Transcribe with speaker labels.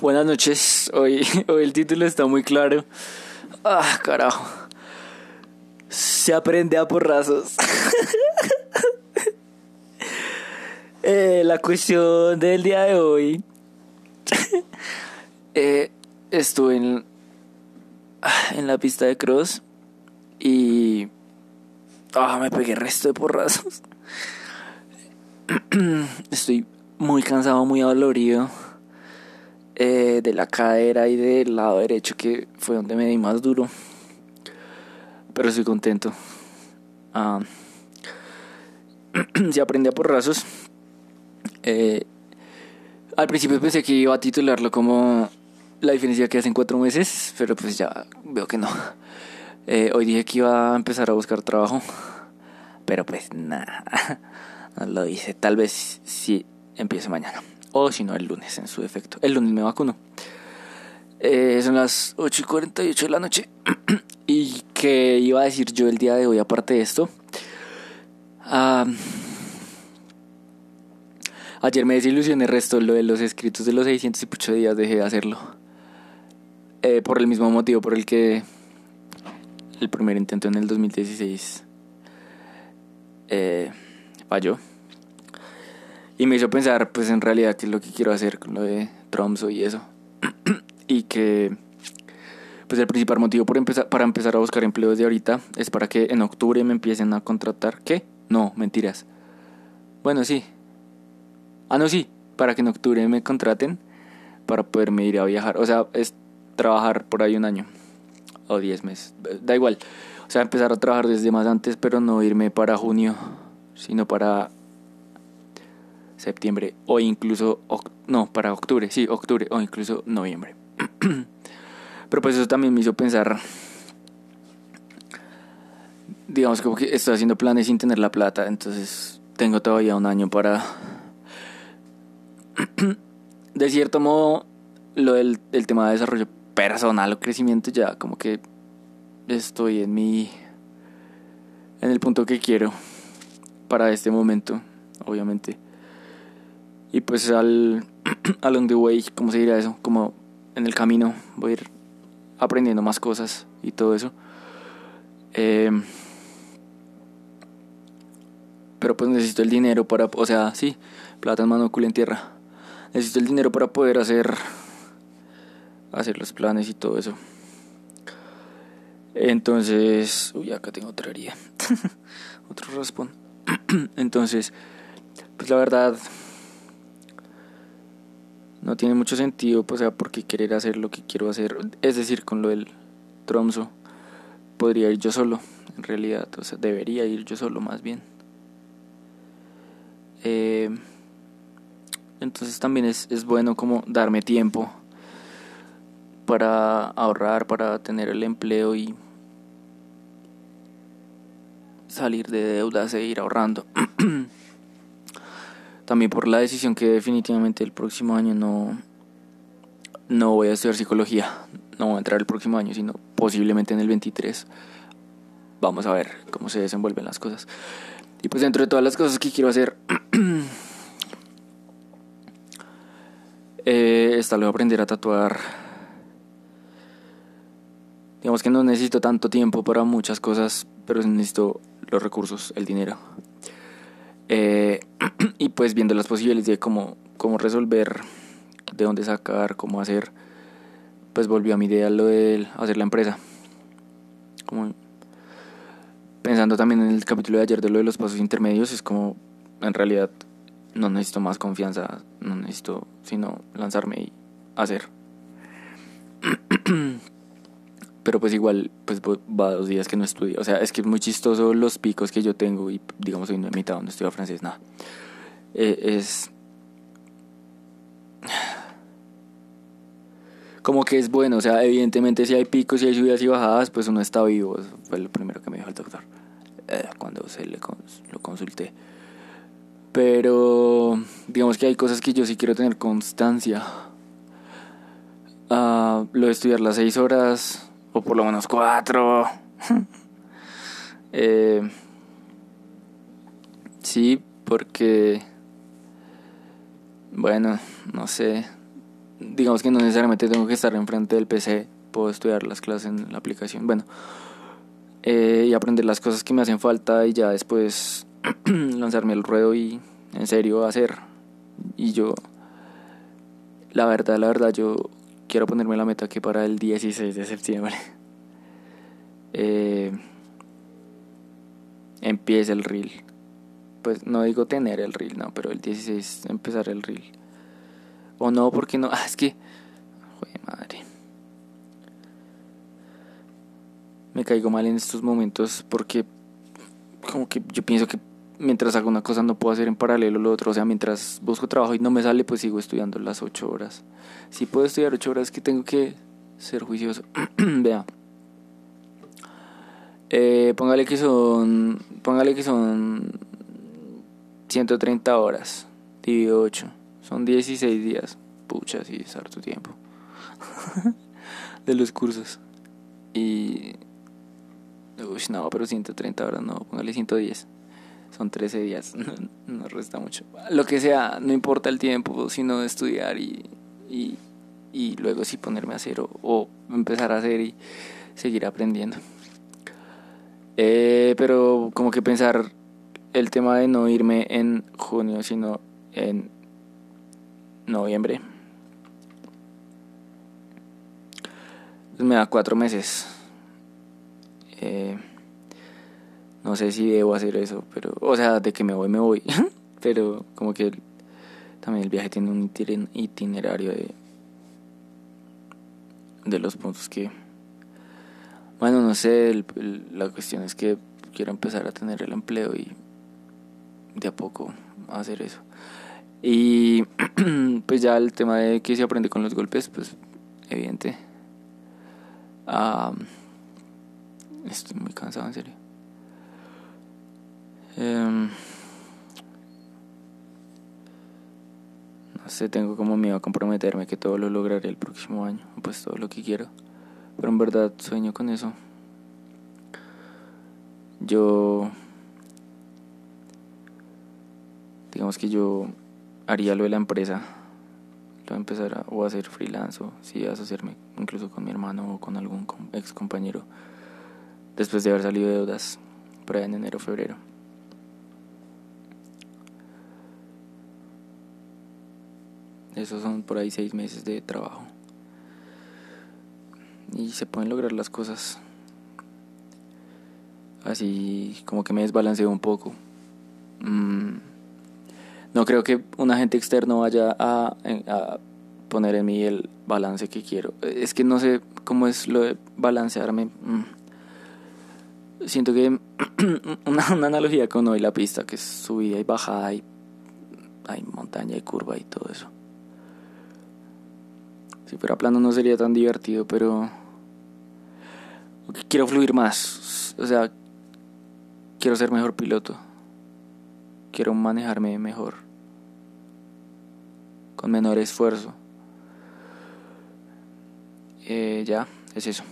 Speaker 1: buenas noches. Hoy, hoy el título está muy claro. Ah, carajo. Se aprende a porrazos. eh, la cuestión del día de hoy. eh, estuve en, en la pista de cross y ah, me pegué resto de porrazos. Estoy muy cansado, muy dolorido eh, de la cadera y del lado derecho, que fue donde me di más duro. Pero estoy contento. Ah, se aprende a porrazos. Eh, al principio pensé que iba a titularlo como la diferencia que hacen cuatro meses, pero pues ya veo que no. Eh, hoy dije que iba a empezar a buscar trabajo, pero pues nada, no lo hice. Tal vez sí empiece mañana, o si no el lunes en su defecto. El lunes me vacuno. Eh, son las 8 y 48 de la noche. ¿Y qué iba a decir yo el día de hoy aparte de esto? ayer me desilusioné resto lo de los escritos de los 608 días, dejé de hacerlo. Eh, por el mismo motivo por el que el primer intento en el 2016 eh, falló. Y me hizo pensar, pues en realidad, qué es lo que quiero hacer con lo de Tromso y eso. y que, pues el principal motivo por empezar, para empezar a buscar empleo desde ahorita es para que en octubre me empiecen a contratar. ¿Qué? No, mentiras. Bueno, sí. Ah, no, sí. Para que en octubre me contraten para poderme ir a viajar. O sea, es trabajar por ahí un año o 10 meses, da igual. O sea, empezar a trabajar desde más antes, pero no irme para junio, sino para septiembre o incluso, no, para octubre, sí, octubre o incluso noviembre. pero pues eso también me hizo pensar, digamos como que estoy haciendo planes sin tener la plata, entonces tengo todavía un año para, de cierto modo, lo del el tema de desarrollo personal o crecimiento ya como que estoy en mi en el punto que quiero para este momento obviamente y pues al along the way cómo se dirá eso como en el camino voy ir aprendiendo más cosas y todo eso eh, pero pues necesito el dinero para o sea sí plata en mano culo en tierra necesito el dinero para poder hacer hacer los planes y todo eso. Entonces, uy, acá tengo otra herida. Otro raspón. Entonces, pues la verdad no tiene mucho sentido, pues, o sea, porque querer hacer lo que quiero hacer, es decir, con lo del tromso, podría ir yo solo, en realidad, o sea, debería ir yo solo más bien. Eh, entonces también es, es bueno como darme tiempo para ahorrar, para tener el empleo y salir de deudas e ir ahorrando. También por la decisión que definitivamente el próximo año no, no voy a estudiar psicología, no voy a entrar el próximo año, sino posiblemente en el 23. Vamos a ver cómo se desenvuelven las cosas. Y pues dentro de todas las cosas que quiero hacer, eh, está luego aprender a tatuar Digamos que no necesito tanto tiempo para muchas cosas, pero necesito los recursos, el dinero. Eh, y pues viendo las posibilidades de cómo, cómo resolver, de dónde sacar, cómo hacer, pues volvió a mi idea lo de hacer la empresa. Pensando también en el capítulo de ayer de lo de los pasos intermedios, es como en realidad no necesito más confianza, no necesito sino lanzarme y hacer. pero pues igual pues va dos días que no estudio. O sea, es que es muy chistoso los picos que yo tengo y digamos hoy no he mitad donde estudio francés, nada. Eh, es como que es bueno, o sea, evidentemente si hay picos y hay subidas y bajadas, pues uno está vivo, Eso fue lo primero que me dijo el doctor eh, cuando se le lo consulté. Pero digamos que hay cosas que yo sí quiero tener constancia. Uh, lo de estudiar las seis horas por lo menos cuatro. eh, sí, porque, bueno, no sé, digamos que no necesariamente tengo que estar enfrente del PC, puedo estudiar las clases en la aplicación. Bueno, eh, y aprender las cosas que me hacen falta y ya después lanzarme al ruedo y en serio hacer. Y yo, la verdad, la verdad, yo quiero ponerme la meta que para el 16 de septiembre eh, empiece el reel. Pues no digo tener el reel, no, pero el 16 empezar el reel. O no, porque no, ah, es que, joder madre. Me caigo mal en estos momentos porque como que yo pienso que mientras hago una cosa no puedo hacer en paralelo lo otro. O sea, mientras busco trabajo y no me sale, pues sigo estudiando las ocho horas. Si puedo estudiar ocho horas, que tengo que ser juicioso. Vea. Eh, póngale que son. Póngale que son 130 horas. Dividido 8. Son 16 días. Pucha, sí, es harto tiempo. de los cursos. Y. Uy, no, pero 130 horas no. Póngale 110 son 13 días, no resta mucho. Lo que sea, no importa el tiempo, sino estudiar y, y, y luego sí ponerme a hacer o, empezar a hacer y seguir aprendiendo. Eh, pero como que pensar el tema de no irme en junio, sino en noviembre. Me da cuatro meses. Eh, no sé si debo hacer eso, pero, o sea, de que me voy, me voy. pero como que también el viaje tiene un itinerario de, de los puntos que, bueno, no sé, la cuestión es que quiero empezar a tener el empleo y de a poco hacer eso. Y pues ya el tema de que se aprende con los golpes, pues evidente. estoy muy cansado, en serio. Em, no sé, tengo como miedo a comprometerme que todo lo lograré el próximo año, pues todo lo que quiero. Pero en verdad sueño con eso. Yo, digamos que yo haría lo de la empresa, lo a empezar o a hacer freelance o si a asociarme incluso con mi hermano o con algún ex compañero después de haber salido de deudas por ahí en enero febrero. Esos son por ahí seis meses de trabajo. Y se pueden lograr las cosas. Así como que me desbalanceo un poco. Mm, no creo que un agente externo vaya a, poner en mí el balance que quiero. Es que no sé cómo es lo de balancearme. Mm. Siento que una, analogía con hoy la pista, que es subida y bajada y hay montaña y curva y todo eso. Si fuera plano no sería tan divertido, pero quiero fluir más. O sea, quiero ser mejor piloto. Quiero manejarme mejor. Con menor esfuerzo. Eh, ya, es eso.